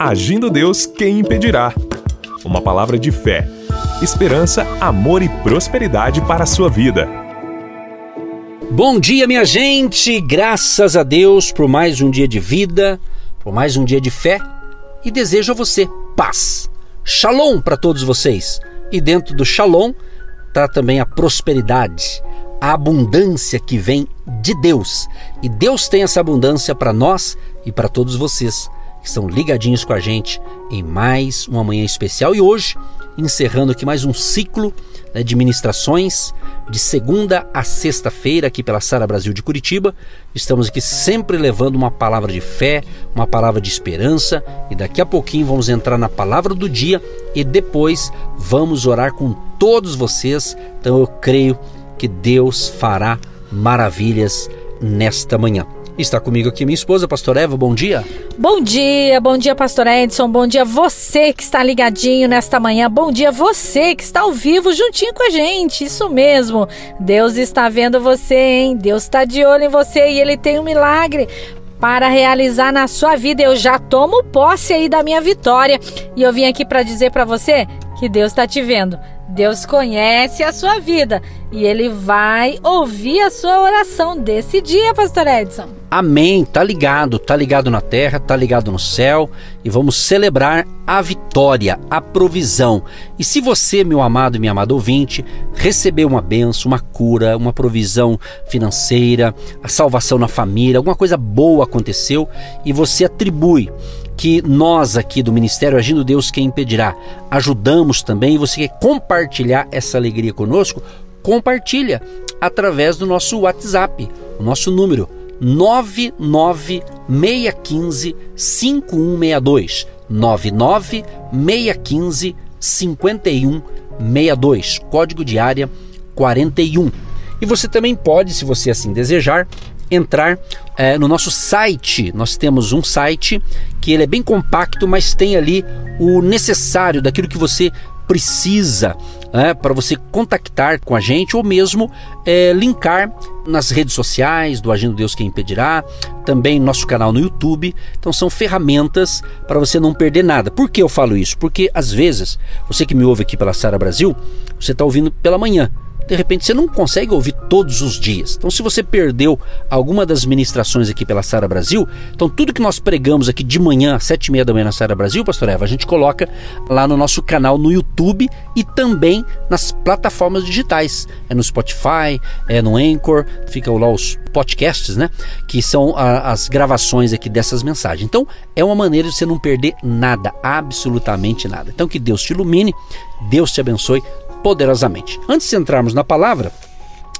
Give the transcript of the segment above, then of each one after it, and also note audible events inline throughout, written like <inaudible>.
Agindo Deus, quem impedirá? Uma palavra de fé, esperança, amor e prosperidade para a sua vida. Bom dia, minha gente! Graças a Deus por mais um dia de vida, por mais um dia de fé e desejo a você paz. Shalom para todos vocês. E dentro do shalom está também a prosperidade, a abundância que vem de Deus. E Deus tem essa abundância para nós e para todos vocês que estão ligadinhos com a gente em mais uma manhã especial. E hoje, encerrando aqui mais um ciclo né, de ministrações de segunda a sexta-feira aqui pela Sara Brasil de Curitiba. Estamos aqui sempre levando uma palavra de fé, uma palavra de esperança e daqui a pouquinho vamos entrar na palavra do dia e depois vamos orar com todos vocês. Então eu creio que Deus fará maravilhas nesta manhã. Está comigo aqui minha esposa, Pastor Eva. Bom dia. Bom dia, bom dia, Pastor Edson. Bom dia você que está ligadinho nesta manhã. Bom dia você que está ao vivo juntinho com a gente. Isso mesmo. Deus está vendo você, hein? Deus está de olho em você e Ele tem um milagre para realizar na sua vida. Eu já tomo posse aí da minha vitória e eu vim aqui para dizer para você que Deus está te vendo. Deus conhece a sua vida e ele vai ouvir a sua oração desse dia, pastor Edson. Amém. Tá ligado, tá ligado na terra, tá ligado no céu e vamos celebrar a vitória, a provisão. E se você, meu amado e minha amada ouvinte, recebeu uma benção, uma cura, uma provisão financeira, a salvação na família, alguma coisa boa aconteceu e você atribui que nós aqui do Ministério Agindo Deus Quem Impedirá? Ajudamos também e você quer compartilhar essa alegria conosco, compartilha através do nosso WhatsApp, o nosso número 99615 5162 99615 5162 código de área 41. E você também pode, se você assim desejar, entrar é, no nosso site. Nós temos um site que ele é bem compacto, mas tem ali o necessário daquilo que você precisa é, para você contactar com a gente ou mesmo é, linkar nas redes sociais do Agindo Deus Quem Impedirá, também nosso canal no YouTube. Então são ferramentas para você não perder nada. Por que eu falo isso? Porque às vezes, você que me ouve aqui pela Sara Brasil, você está ouvindo pela manhã de repente você não consegue ouvir todos os dias. Então, se você perdeu alguma das ministrações aqui pela Sara Brasil, então tudo que nós pregamos aqui de manhã, às sete e meia da manhã na Sara Brasil, Pastor Eva, a gente coloca lá no nosso canal no YouTube e também nas plataformas digitais. É no Spotify, é no Anchor, fica lá os podcasts, né? Que são a, as gravações aqui dessas mensagens. Então, é uma maneira de você não perder nada, absolutamente nada. Então, que Deus te ilumine, Deus te abençoe poderosamente. Antes de entrarmos na palavra,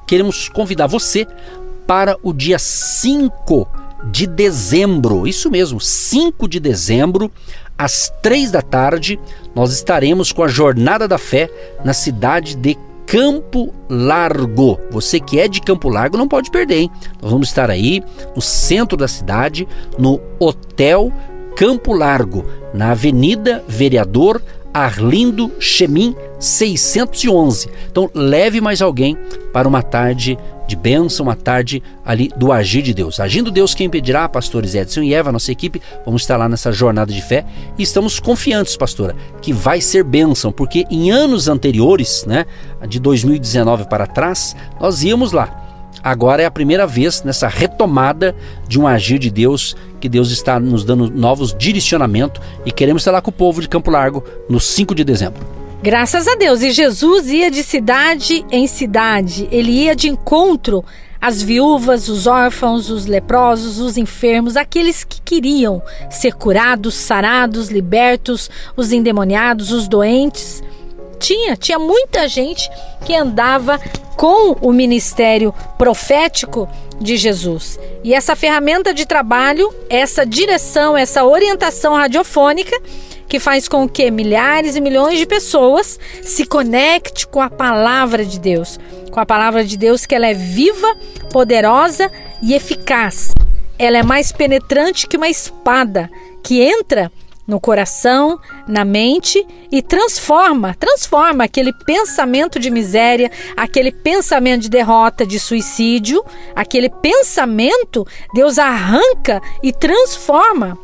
queremos convidar você para o dia 5 de dezembro. Isso mesmo, 5 de dezembro, às 3 da tarde, nós estaremos com a Jornada da Fé na cidade de Campo Largo. Você que é de Campo Largo não pode perder, hein? Nós vamos estar aí no centro da cidade, no Hotel Campo Largo, na Avenida Vereador Arlindo Chemin 611. Então leve mais alguém para uma tarde de bênção, uma tarde ali do agir de Deus. Agindo Deus, quem pedirá, pastores Edson e Eva, nossa equipe, vamos estar lá nessa jornada de fé e estamos confiantes, pastora, que vai ser bênção, porque em anos anteriores, né, de 2019 para trás, nós íamos lá agora é a primeira vez nessa retomada de um agir de Deus, que Deus está nos dando novos direcionamentos e queremos estar lá com o povo de Campo Largo no 5 de dezembro. Graças a Deus. E Jesus ia de cidade em cidade, ele ia de encontro às viúvas, os órfãos, os leprosos, os enfermos, aqueles que queriam ser curados, sarados, libertos, os endemoniados, os doentes. Tinha, tinha muita gente que andava com o ministério profético de Jesus. E essa ferramenta de trabalho, essa direção, essa orientação radiofônica que faz com que milhares e milhões de pessoas se conectem com a palavra de Deus, com a palavra de Deus que ela é viva, poderosa e eficaz. Ela é mais penetrante que uma espada que entra no coração, na mente e transforma, transforma aquele pensamento de miséria, aquele pensamento de derrota, de suicídio, aquele pensamento, Deus arranca e transforma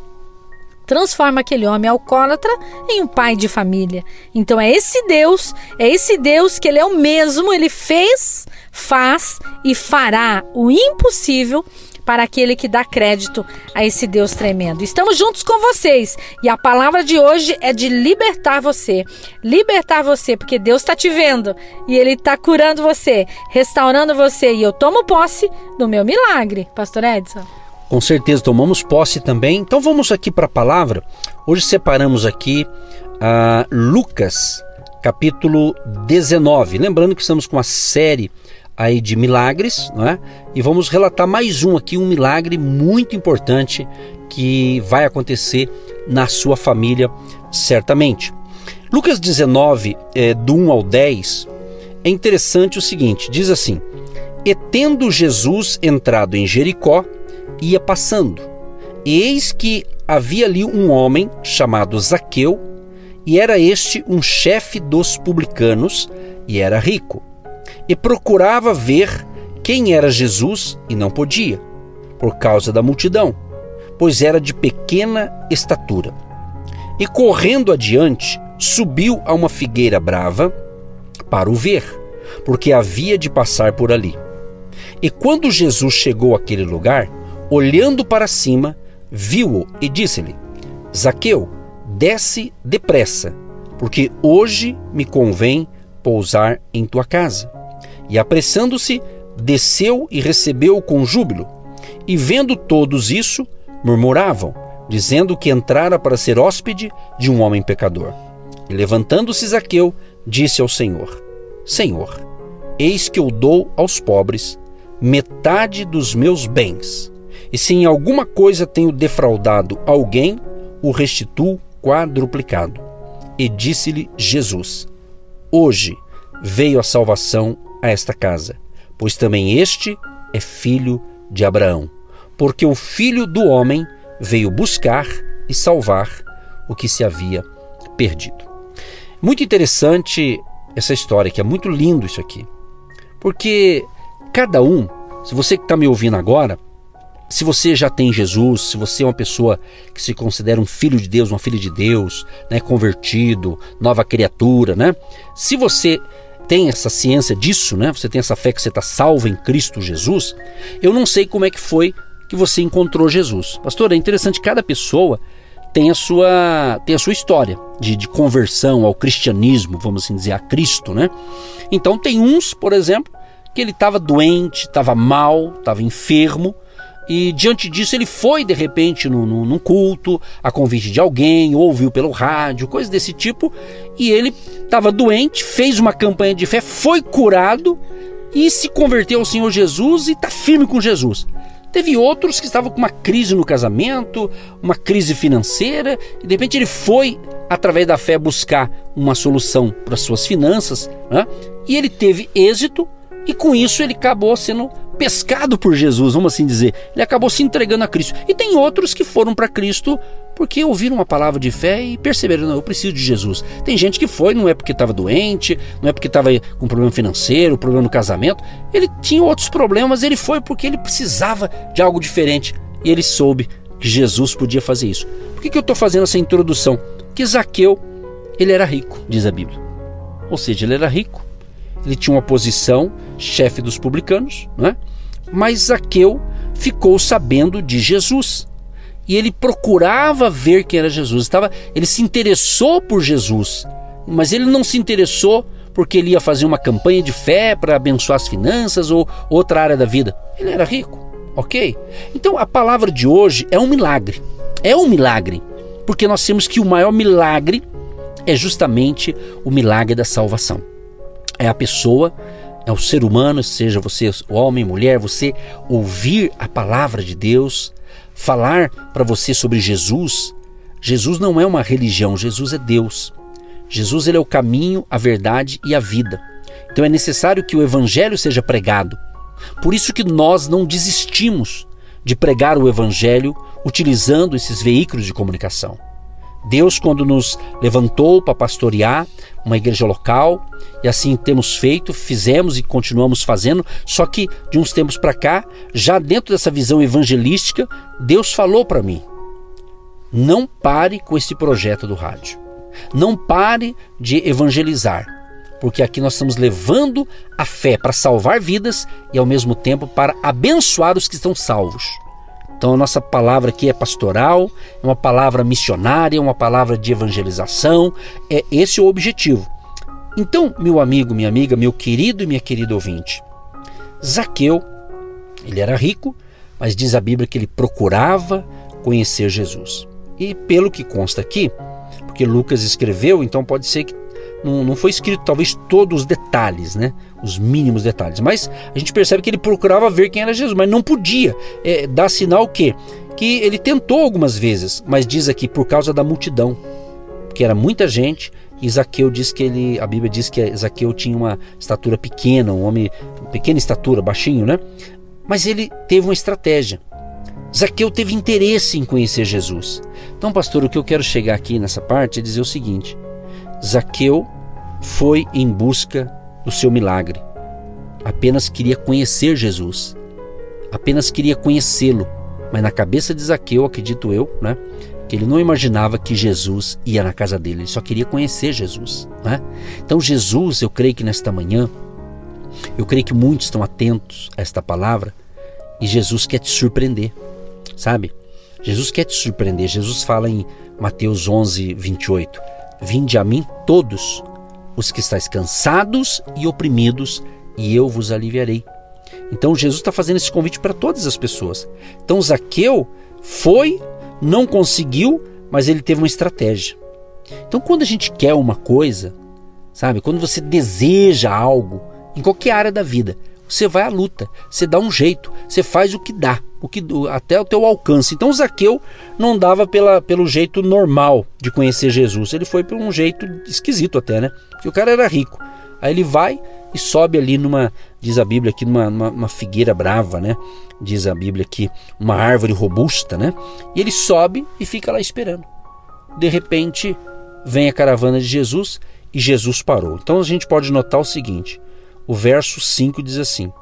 transforma aquele homem alcoólatra em um pai de família. Então é esse Deus, é esse Deus que ele é o mesmo, ele fez, faz e fará o impossível para aquele que dá crédito a esse Deus tremendo. Estamos juntos com vocês e a palavra de hoje é de libertar você. Libertar você, porque Deus está te vendo e Ele está curando você, restaurando você. E eu tomo posse do meu milagre, Pastor Edson. Com certeza tomamos posse também. Então vamos aqui para a palavra. Hoje separamos aqui uh, Lucas, capítulo 19. Lembrando que estamos com a série aí de milagres, não é? E vamos relatar mais um aqui, um milagre muito importante que vai acontecer na sua família, certamente. Lucas 19, é, do 1 ao 10, é interessante o seguinte: diz assim: E tendo Jesus entrado em Jericó, ia passando, e eis que havia ali um homem chamado Zaqueu, e era este um chefe dos publicanos, e era rico e procurava ver quem era Jesus e não podia, por causa da multidão, pois era de pequena estatura. E correndo adiante, subiu a uma figueira brava para o ver, porque havia de passar por ali. E quando Jesus chegou àquele lugar, olhando para cima, viu-o e disse-lhe: Zaqueu, desce depressa, porque hoje me convém pousar em tua casa. E apressando-se, desceu e recebeu-o com júbilo. E vendo todos isso, murmuravam, dizendo que entrara para ser hóspede de um homem pecador. E levantando-se Zaqueu, disse ao Senhor: Senhor, eis que eu dou aos pobres metade dos meus bens. E se em alguma coisa tenho defraudado alguém, o restituo quadruplicado. E disse-lhe Jesus: Hoje veio a salvação a esta casa, pois também este é filho de Abraão. Porque o filho do homem veio buscar e salvar o que se havia perdido. Muito interessante essa história, que é muito lindo isso aqui. Porque cada um, se você que está me ouvindo agora, se você já tem Jesus, se você é uma pessoa que se considera um filho de Deus, uma filha de Deus, né, convertido, nova criatura, né? Se você tem essa ciência disso, né? Você tem essa fé que você está salvo em Cristo Jesus. Eu não sei como é que foi que você encontrou Jesus. Pastor, é interessante, cada pessoa tem a sua, tem a sua história de, de conversão ao cristianismo, vamos assim dizer, a Cristo, né? Então tem uns, por exemplo, que ele estava doente, estava mal, estava enfermo, e diante disso ele foi de repente no, num culto, a convite de alguém, ouviu pelo rádio, coisas desse tipo, e ele estava doente, fez uma campanha de fé, foi curado e se converteu ao Senhor Jesus e está firme com Jesus. Teve outros que estavam com uma crise no casamento, uma crise financeira, e de repente ele foi, através da fé, buscar uma solução para suas finanças, né? e ele teve êxito, e com isso ele acabou sendo pescado por Jesus, vamos assim dizer. Ele acabou se entregando a Cristo. E tem outros que foram para Cristo porque ouviram uma palavra de fé e perceberam, não, eu preciso de Jesus. Tem gente que foi, não é porque estava doente, não é porque estava com problema financeiro, problema no casamento. Ele tinha outros problemas, ele foi porque ele precisava de algo diferente. E ele soube que Jesus podia fazer isso. Por que, que eu estou fazendo essa introdução? Que Zaqueu, ele era rico, diz a Bíblia. Ou seja, ele era rico, ele tinha uma posição, chefe dos publicanos, né? Mas Zaqueu ficou sabendo de Jesus. E ele procurava ver quem era Jesus. Estava, ele se interessou por Jesus, mas ele não se interessou porque ele ia fazer uma campanha de fé para abençoar as finanças ou outra área da vida. Ele era rico, ok? Então a palavra de hoje é um milagre. É um milagre, porque nós temos que o maior milagre é justamente o milagre da salvação é a pessoa, é o ser humano, seja você homem, mulher, você ouvir a palavra de Deus, falar para você sobre Jesus. Jesus não é uma religião, Jesus é Deus. Jesus ele é o caminho, a verdade e a vida. Então é necessário que o evangelho seja pregado. Por isso que nós não desistimos de pregar o evangelho utilizando esses veículos de comunicação. Deus, quando nos levantou para pastorear uma igreja local, e assim temos feito, fizemos e continuamos fazendo, só que de uns tempos para cá, já dentro dessa visão evangelística, Deus falou para mim: Não pare com esse projeto do rádio. Não pare de evangelizar, porque aqui nós estamos levando a fé para salvar vidas e ao mesmo tempo para abençoar os que estão salvos. Então a nossa palavra aqui é pastoral, é uma palavra missionária, é uma palavra de evangelização, é esse o objetivo. Então, meu amigo, minha amiga, meu querido e minha querida ouvinte, Zaqueu, ele era rico, mas diz a Bíblia que ele procurava conhecer Jesus. E pelo que consta aqui, porque Lucas escreveu, então pode ser que não, não foi escrito talvez todos os detalhes, né? Os mínimos detalhes. Mas a gente percebe que ele procurava ver quem era Jesus, mas não podia. É, dar sinal que que ele tentou algumas vezes, mas diz aqui por causa da multidão, que era muita gente. E Zaqueu diz que ele, a Bíblia diz que Zaqueu tinha uma estatura pequena, um homem pequena estatura, baixinho, né? Mas ele teve uma estratégia. Zaqueu teve interesse em conhecer Jesus. Então, pastor, o que eu quero chegar aqui nessa parte é dizer o seguinte: Zaqueu foi em busca do seu milagre. Apenas queria conhecer Jesus. Apenas queria conhecê-lo. Mas na cabeça de Zaqueu, acredito eu, né, que ele não imaginava que Jesus ia na casa dele, ele só queria conhecer Jesus. Né? Então, Jesus, eu creio que nesta manhã, eu creio que muitos estão atentos a esta palavra e Jesus quer te surpreender sabe? Jesus quer te surpreender. Jesus fala em Mateus 11, 28: Vinde a mim todos os que estáis cansados e oprimidos, e eu vos aliviarei. Então Jesus está fazendo esse convite para todas as pessoas. Então Zaqueu foi, não conseguiu, mas ele teve uma estratégia. Então quando a gente quer uma coisa, sabe? Quando você deseja algo, em qualquer área da vida, você vai à luta, você dá um jeito, você faz o que dá o que até o teu alcance. Então Zaqueu não dava pela, pelo jeito normal de conhecer Jesus, ele foi por um jeito esquisito até, né? Porque o cara era rico. Aí ele vai e sobe ali numa, diz a Bíblia aqui, numa, numa, figueira brava, né? Diz a Bíblia aqui, uma árvore robusta, né? E ele sobe e fica lá esperando. De repente vem a caravana de Jesus e Jesus parou. Então a gente pode notar o seguinte: o verso 5 diz assim: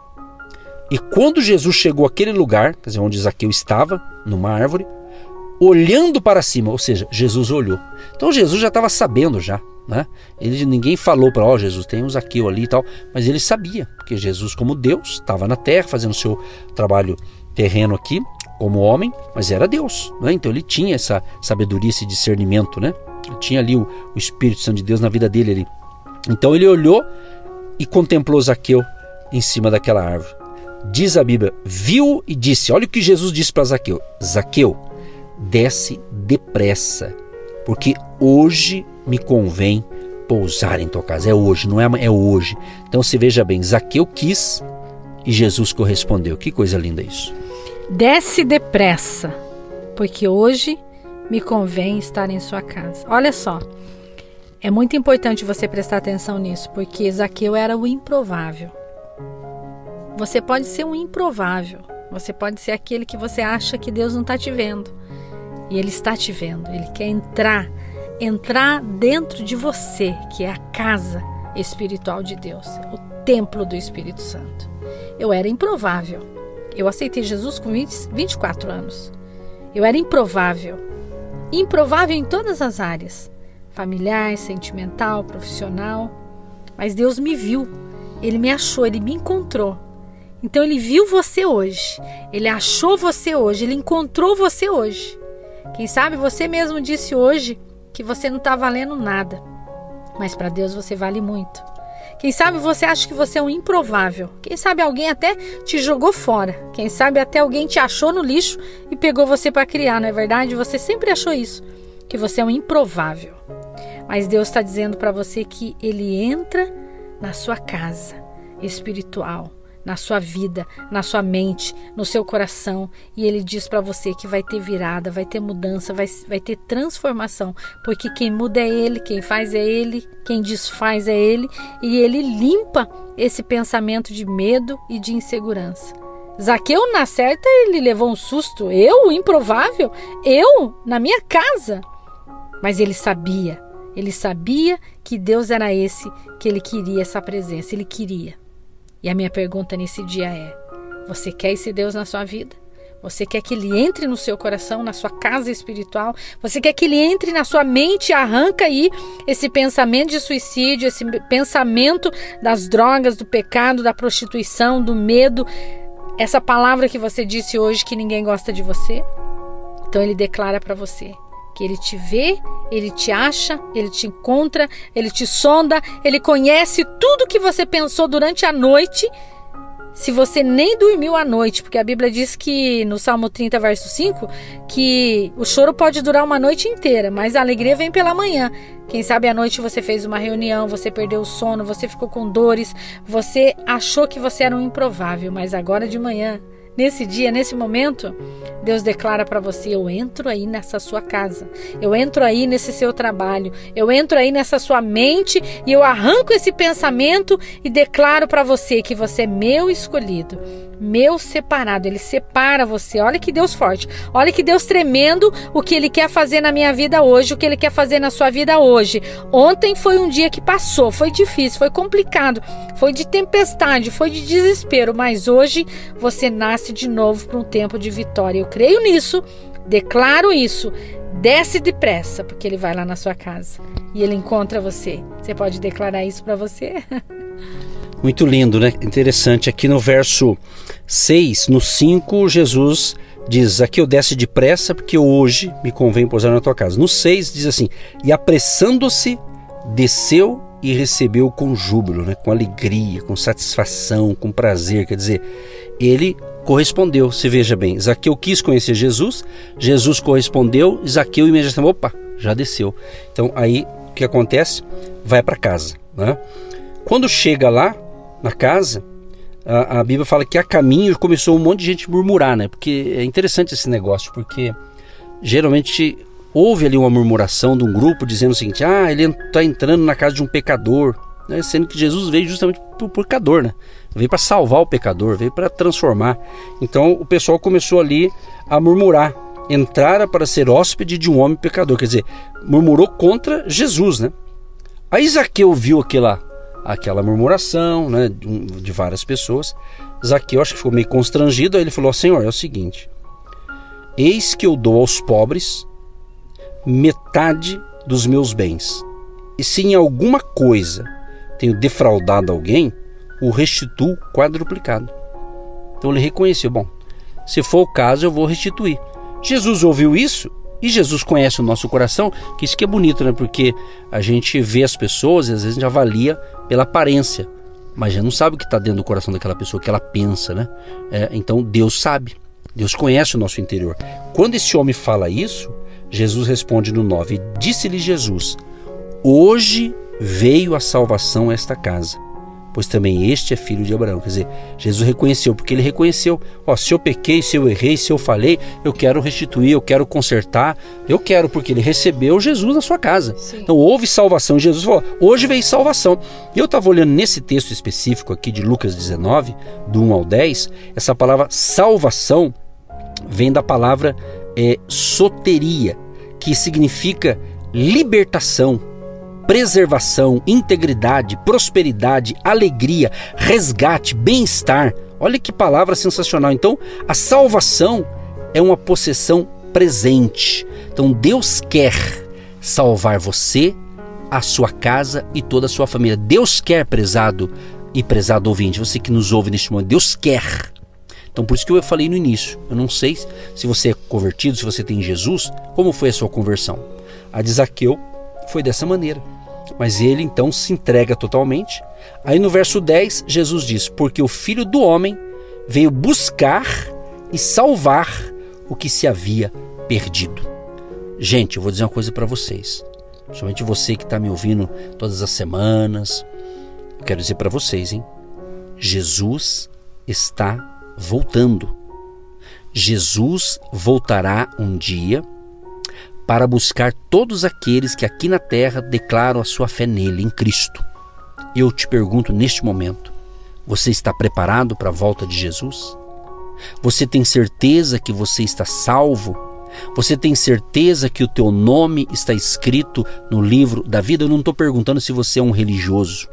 e quando Jesus chegou àquele lugar, quer dizer, onde Zaqueu estava, numa árvore, olhando para cima, ou seja, Jesus olhou. Então Jesus já estava sabendo já, né? Ele ninguém falou para, ó, oh, Jesus, tem um Zaqueu ali e tal, mas ele sabia, porque Jesus como Deus estava na terra fazendo seu trabalho terreno aqui, como homem, mas era Deus, né? Então ele tinha essa sabedoria, esse discernimento, né? Ele tinha ali o, o Espírito Santo de Deus na vida dele ali. Então ele olhou e contemplou Zaqueu em cima daquela árvore. Diz a Bíblia, viu e disse: Olha o que Jesus disse para Zaqueu: Zaqueu, desce depressa, porque hoje me convém pousar em tua casa. É hoje, não é é hoje. Então se veja bem, Zaqueu quis e Jesus correspondeu. Que coisa linda isso. Desce depressa, porque hoje me convém estar em sua casa. Olha só. É muito importante você prestar atenção nisso, porque Zaqueu era o improvável. Você pode ser um improvável. Você pode ser aquele que você acha que Deus não está te vendo. E Ele está te vendo. Ele quer entrar, entrar dentro de você, que é a casa espiritual de Deus, o templo do Espírito Santo. Eu era improvável. Eu aceitei Jesus com 20, 24 anos. Eu era improvável. Improvável em todas as áreas: familiar, sentimental, profissional. Mas Deus me viu. Ele me achou, ele me encontrou. Então ele viu você hoje, ele achou você hoje, ele encontrou você hoje. Quem sabe você mesmo disse hoje que você não está valendo nada, mas para Deus você vale muito. Quem sabe você acha que você é um improvável. Quem sabe alguém até te jogou fora. Quem sabe até alguém te achou no lixo e pegou você para criar, não é verdade? Você sempre achou isso, que você é um improvável. Mas Deus está dizendo para você que Ele entra na sua casa espiritual na sua vida, na sua mente, no seu coração. E ele diz para você que vai ter virada, vai ter mudança, vai, vai ter transformação. Porque quem muda é ele, quem faz é ele, quem desfaz é ele. E ele limpa esse pensamento de medo e de insegurança. Zaqueu, na certa, ele levou um susto. Eu, improvável? Eu, na minha casa? Mas ele sabia, ele sabia que Deus era esse que ele queria essa presença, ele queria. E a minha pergunta nesse dia é: você quer esse Deus na sua vida? Você quer que ele entre no seu coração, na sua casa espiritual? Você quer que ele entre na sua mente? Arranca aí esse pensamento de suicídio, esse pensamento das drogas, do pecado, da prostituição, do medo. Essa palavra que você disse hoje que ninguém gosta de você. Então ele declara para você que ele te vê, ele te acha, ele te encontra, ele te sonda, ele conhece tudo que você pensou durante a noite se você nem dormiu à noite, porque a Bíblia diz que no Salmo 30, verso 5, que o choro pode durar uma noite inteira, mas a alegria vem pela manhã. Quem sabe à noite você fez uma reunião, você perdeu o sono, você ficou com dores, você achou que você era um improvável, mas agora de manhã Nesse dia, nesse momento, Deus declara para você: Eu entro aí nessa sua casa, eu entro aí nesse seu trabalho, eu entro aí nessa sua mente e eu arranco esse pensamento e declaro para você que você é meu escolhido meu separado. Ele separa você. Olha que Deus forte. Olha que Deus tremendo o que ele quer fazer na minha vida hoje, o que ele quer fazer na sua vida hoje. Ontem foi um dia que passou, foi difícil, foi complicado, foi de tempestade, foi de desespero, mas hoje você nasce de novo para um tempo de vitória. Eu creio nisso, declaro isso. Desce depressa, porque ele vai lá na sua casa e ele encontra você. Você pode declarar isso para você? <laughs> Muito lindo, né? Interessante. Aqui no verso 6, no 5, Jesus diz: Aqui eu desce depressa, porque hoje me convém pousar na tua casa. No 6 diz assim: E apressando-se, desceu e recebeu com júbilo, né? com alegria, com satisfação, com prazer. Quer dizer, ele correspondeu. Se veja bem, Zaqueu quis conhecer Jesus, Jesus correspondeu, Zaqueu imediatamente, opa, já desceu. Então aí o que acontece? Vai para casa. Né? Quando chega lá, na casa, a, a, Bíblia fala que a caminho começou um monte de gente murmurar, né? Porque é interessante esse negócio, porque geralmente houve ali uma murmuração de um grupo dizendo o seguinte: ah, ele está entrando na casa de um pecador, né? sendo que Jesus veio justamente para o pecador, né? Veio para salvar o pecador, veio para transformar. Então o pessoal começou ali a murmurar. Entrara para ser hóspede de um homem pecador, quer dizer, murmurou contra Jesus, né? Aí Zaqueu viu aquela aquela murmuração né, de várias pessoas. Zaqueu acho que ficou meio constrangido, aí ele falou: Senhor, é o seguinte: eis que eu dou aos pobres metade dos meus bens, e se em alguma coisa tenho defraudado alguém, o restituo quadruplicado. Então ele reconheceu: bom, se for o caso, eu vou restituir. Jesus ouviu isso e Jesus conhece o nosso coração, que isso que é bonito, né? Porque a gente vê as pessoas e às vezes a gente avalia pela aparência, mas já não sabe o que está dentro do coração daquela pessoa, o que ela pensa, né? É, então Deus sabe, Deus conhece o nosso interior. Quando esse homem fala isso, Jesus responde no 9: Disse-lhe Jesus: Hoje veio a salvação a esta casa pois também este é filho de Abraão. Quer dizer, Jesus reconheceu, porque ele reconheceu: ó, se eu pequei, se eu errei, se eu falei, eu quero restituir, eu quero consertar, eu quero, porque ele recebeu Jesus na sua casa. Sim. Então houve salvação. Jesus falou: hoje veio salvação. Eu estava olhando nesse texto específico aqui de Lucas 19, do 1 ao 10, essa palavra salvação vem da palavra é, soteria, que significa libertação preservação, integridade, prosperidade, alegria, resgate, bem-estar. Olha que palavra sensacional. Então, a salvação é uma possessão presente. Então, Deus quer salvar você, a sua casa e toda a sua família. Deus quer, prezado e prezado ouvinte, você que nos ouve neste momento, Deus quer. Então, por isso que eu falei no início. Eu não sei se você é convertido, se você tem Jesus, como foi a sua conversão. A de Zaqueu foi dessa maneira. Mas ele então se entrega totalmente. Aí no verso 10, Jesus diz: Porque o filho do homem veio buscar e salvar o que se havia perdido. Gente, eu vou dizer uma coisa para vocês. Somente você que está me ouvindo todas as semanas. Eu quero dizer para vocês, hein? Jesus está voltando. Jesus voltará um dia para buscar todos aqueles que aqui na terra declaram a sua fé nele, em Cristo. Eu te pergunto neste momento: você está preparado para a volta de Jesus? Você tem certeza que você está salvo? Você tem certeza que o teu nome está escrito no livro da vida? Eu não estou perguntando se você é um religioso.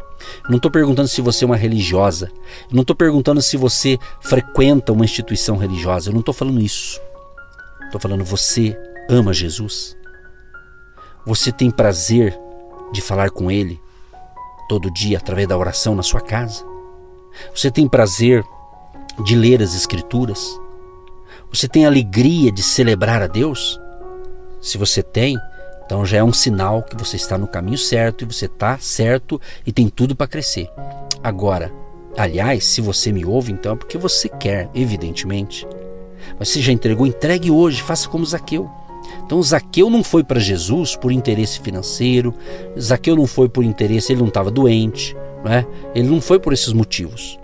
Não estou perguntando se você é uma religiosa. Não estou perguntando se você frequenta uma instituição religiosa. Eu não estou falando isso. Estou falando você ama Jesus. Você tem prazer de falar com Ele todo dia através da oração na sua casa. Você tem prazer de ler as Escrituras. Você tem alegria de celebrar a Deus? Se você tem, então já é um sinal que você está no caminho certo e você está certo e tem tudo para crescer. Agora, aliás, se você me ouve, então é porque você quer, evidentemente. Mas se já entregou, entregue hoje, faça como Zaqueu. Então Zaqueu não foi para Jesus por interesse financeiro, Zaqueu não foi por interesse, ele não estava doente, né? ele não foi por esses motivos.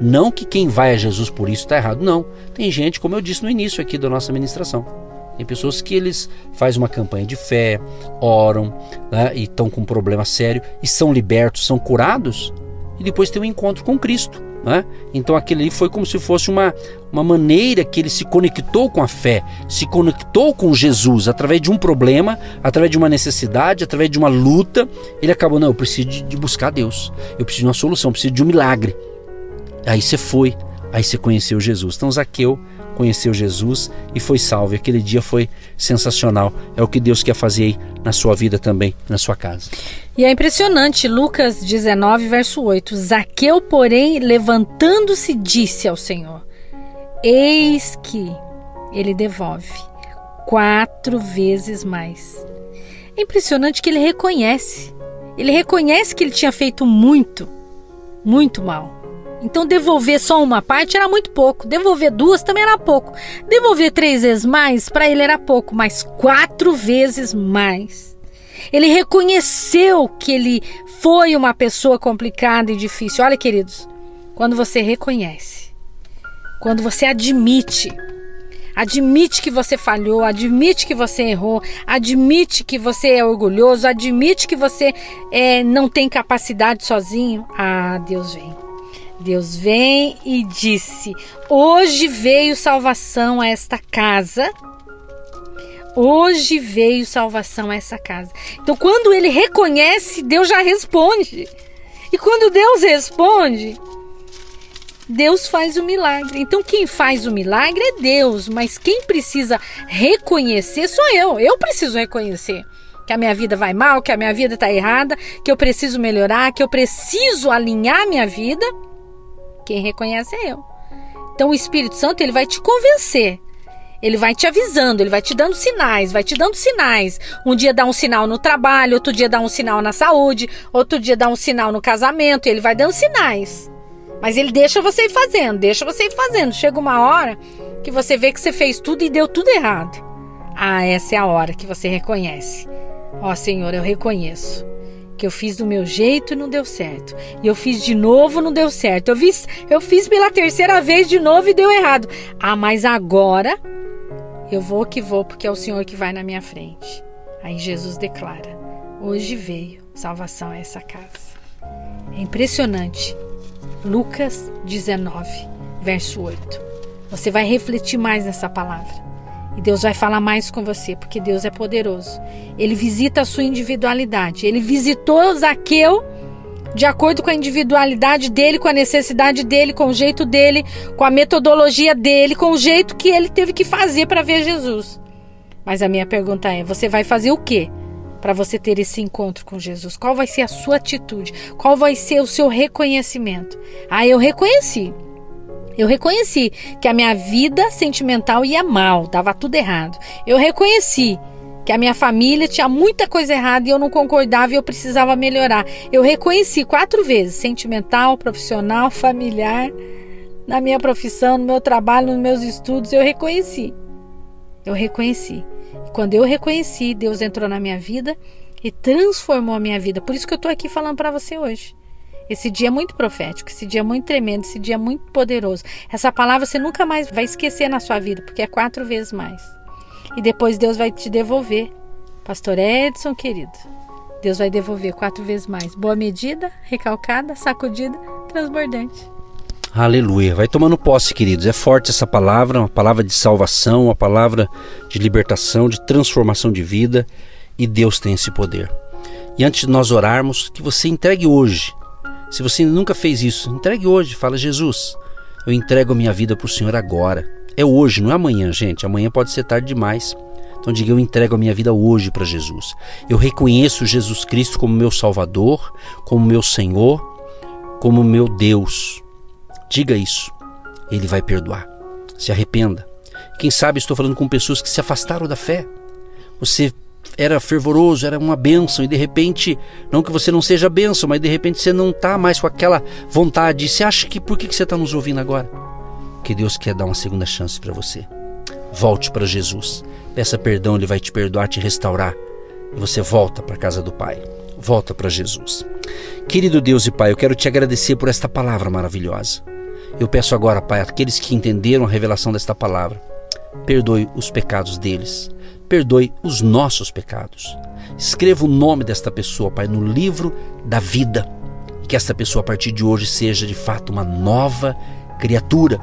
Não que quem vai a Jesus por isso está errado, não. Tem gente, como eu disse no início aqui da nossa ministração, tem pessoas que eles fazem uma campanha de fé, oram né, e estão com um problema sério e são libertos, são curados e depois tem um encontro com Cristo. Né? Então aquele ali foi como se fosse uma, uma maneira que ele se conectou com a fé, se conectou com Jesus através de um problema, através de uma necessidade, através de uma luta. Ele acabou, não, eu preciso de, buscar Deus, eu preciso de uma solução, eu preciso de um milagre. Aí você foi, aí você conheceu Jesus. Então Zaqueu conheceu Jesus e foi salvo. Aquele dia foi sensacional. É o que Deus quer fazer aí na sua vida também, na sua casa. E é impressionante, Lucas 19, verso 8. Zaqueu, porém, levantando-se, disse ao Senhor: Eis que ele devolve quatro vezes mais. É impressionante que ele reconhece. Ele reconhece que ele tinha feito muito, muito mal. Então devolver só uma parte era muito pouco, devolver duas também era pouco, devolver três vezes mais para ele era pouco, mas quatro vezes mais. Ele reconheceu que ele foi uma pessoa complicada e difícil. Olha, queridos, quando você reconhece, quando você admite, admite que você falhou, admite que você errou, admite que você é orgulhoso, admite que você é, não tem capacidade sozinho, ah, Deus vem. Deus vem e disse: Hoje veio salvação a esta casa. Hoje veio salvação a essa casa. Então, quando ele reconhece, Deus já responde. E quando Deus responde, Deus faz o milagre. Então, quem faz o milagre é Deus, mas quem precisa reconhecer sou eu. Eu preciso reconhecer que a minha vida vai mal, que a minha vida está errada, que eu preciso melhorar, que eu preciso alinhar minha vida quem reconhece é eu. Então o Espírito Santo ele vai te convencer. Ele vai te avisando, ele vai te dando sinais, vai te dando sinais. Um dia dá um sinal no trabalho, outro dia dá um sinal na saúde, outro dia dá um sinal no casamento, ele vai dando sinais. Mas ele deixa você ir fazendo, deixa você ir fazendo. Chega uma hora que você vê que você fez tudo e deu tudo errado. Ah, essa é a hora que você reconhece. Ó oh, Senhor, eu reconheço que eu fiz do meu jeito e não deu certo. E eu fiz de novo, não deu certo. Eu fiz, eu fiz pela terceira vez de novo e deu errado. Ah, mas agora eu vou que vou, porque é o Senhor que vai na minha frente. Aí Jesus declara: Hoje veio salvação a essa casa. É impressionante. Lucas 19, verso 8. Você vai refletir mais nessa palavra. E Deus vai falar mais com você, porque Deus é poderoso. Ele visita a sua individualidade. Ele visitou Zaqueu de acordo com a individualidade dele, com a necessidade dele, com o jeito dele, com a metodologia dele, com o jeito que ele teve que fazer para ver Jesus. Mas a minha pergunta é: você vai fazer o quê para você ter esse encontro com Jesus? Qual vai ser a sua atitude? Qual vai ser o seu reconhecimento? Ah, eu reconheci. Eu reconheci que a minha vida sentimental ia mal, dava tudo errado. Eu reconheci que a minha família tinha muita coisa errada e eu não concordava e eu precisava melhorar. Eu reconheci quatro vezes: sentimental, profissional, familiar, na minha profissão, no meu trabalho, nos meus estudos. Eu reconheci. Eu reconheci. E quando eu reconheci, Deus entrou na minha vida e transformou a minha vida. Por isso que eu estou aqui falando para você hoje. Esse dia é muito profético, esse dia é muito tremendo, esse dia é muito poderoso. Essa palavra você nunca mais vai esquecer na sua vida, porque é quatro vezes mais. E depois Deus vai te devolver. Pastor Edson, querido, Deus vai devolver quatro vezes mais. Boa medida, recalcada, sacudida, transbordante. Aleluia. Vai tomando posse, queridos. É forte essa palavra, uma palavra de salvação, uma palavra de libertação, de transformação de vida. E Deus tem esse poder. E antes de nós orarmos, que você entregue hoje Se você nunca fez isso, entregue hoje. Fala, Jesus, eu entrego a minha vida para o Senhor agora. É hoje, não é amanhã, gente. Amanhã pode ser tarde demais. Então diga: Eu entrego a minha vida hoje para Jesus. Eu reconheço Jesus Cristo como meu Salvador, como meu Senhor, como meu Deus. Diga isso. Ele vai perdoar. Se arrependa. Quem sabe estou falando com pessoas que se afastaram da fé. Você era fervoroso, era uma bênção, e de repente, não que você não seja bênção, mas de repente você não está mais com aquela vontade. Você acha que por que você está nos ouvindo agora? Que Deus quer dar uma segunda chance para você. Volte para Jesus. Peça perdão, Ele vai te perdoar, te restaurar. E você volta para a casa do Pai. Volta para Jesus. Querido Deus e Pai, eu quero te agradecer por esta palavra maravilhosa. Eu peço agora, Pai, aqueles que entenderam a revelação desta palavra, perdoe os pecados deles perdoe os nossos pecados. Escreva o nome desta pessoa, Pai, no livro da vida. Que esta pessoa, a partir de hoje, seja de fato uma nova criatura.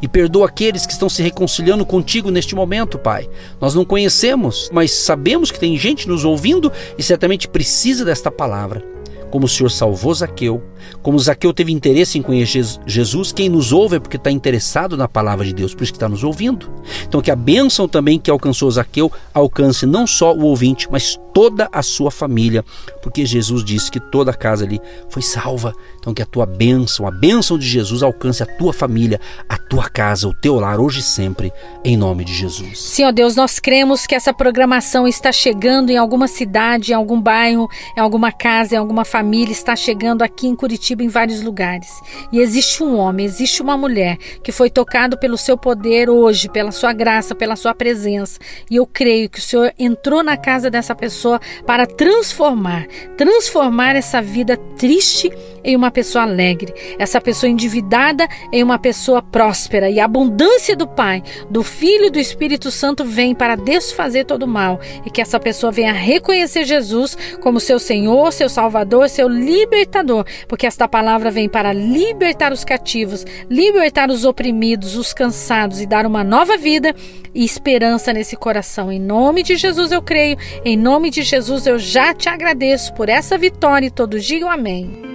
E perdoa aqueles que estão se reconciliando contigo neste momento, Pai. Nós não conhecemos, mas sabemos que tem gente nos ouvindo e certamente precisa desta palavra como o Senhor salvou Zaqueu, como Zaqueu teve interesse em conhecer Jesus, quem nos ouve é porque está interessado na palavra de Deus, por isso que está nos ouvindo. Então que a bênção também que alcançou Zaqueu alcance não só o ouvinte, mas toda a sua família, porque Jesus disse que toda a casa ali foi salva. Então que a tua bênção, a bênção de Jesus alcance a tua família, a tua casa, o teu lar hoje e sempre, em nome de Jesus. Senhor Deus, nós cremos que essa programação está chegando em alguma cidade, em algum bairro, em alguma casa, em alguma família família está chegando aqui em Curitiba em vários lugares. E existe um homem, existe uma mulher que foi tocado pelo seu poder hoje, pela sua graça, pela sua presença. E eu creio que o Senhor entrou na casa dessa pessoa para transformar, transformar essa vida triste em uma pessoa alegre, essa pessoa endividada em uma pessoa próspera. E a abundância do Pai, do Filho e do Espírito Santo vem para desfazer todo o mal e que essa pessoa venha reconhecer Jesus como seu Senhor, seu Salvador, seu libertador, porque esta palavra vem para libertar os cativos, libertar os oprimidos, os cansados e dar uma nova vida e esperança nesse coração. Em nome de Jesus eu creio, em nome de Jesus eu já te agradeço por essa vitória e todos digam amém.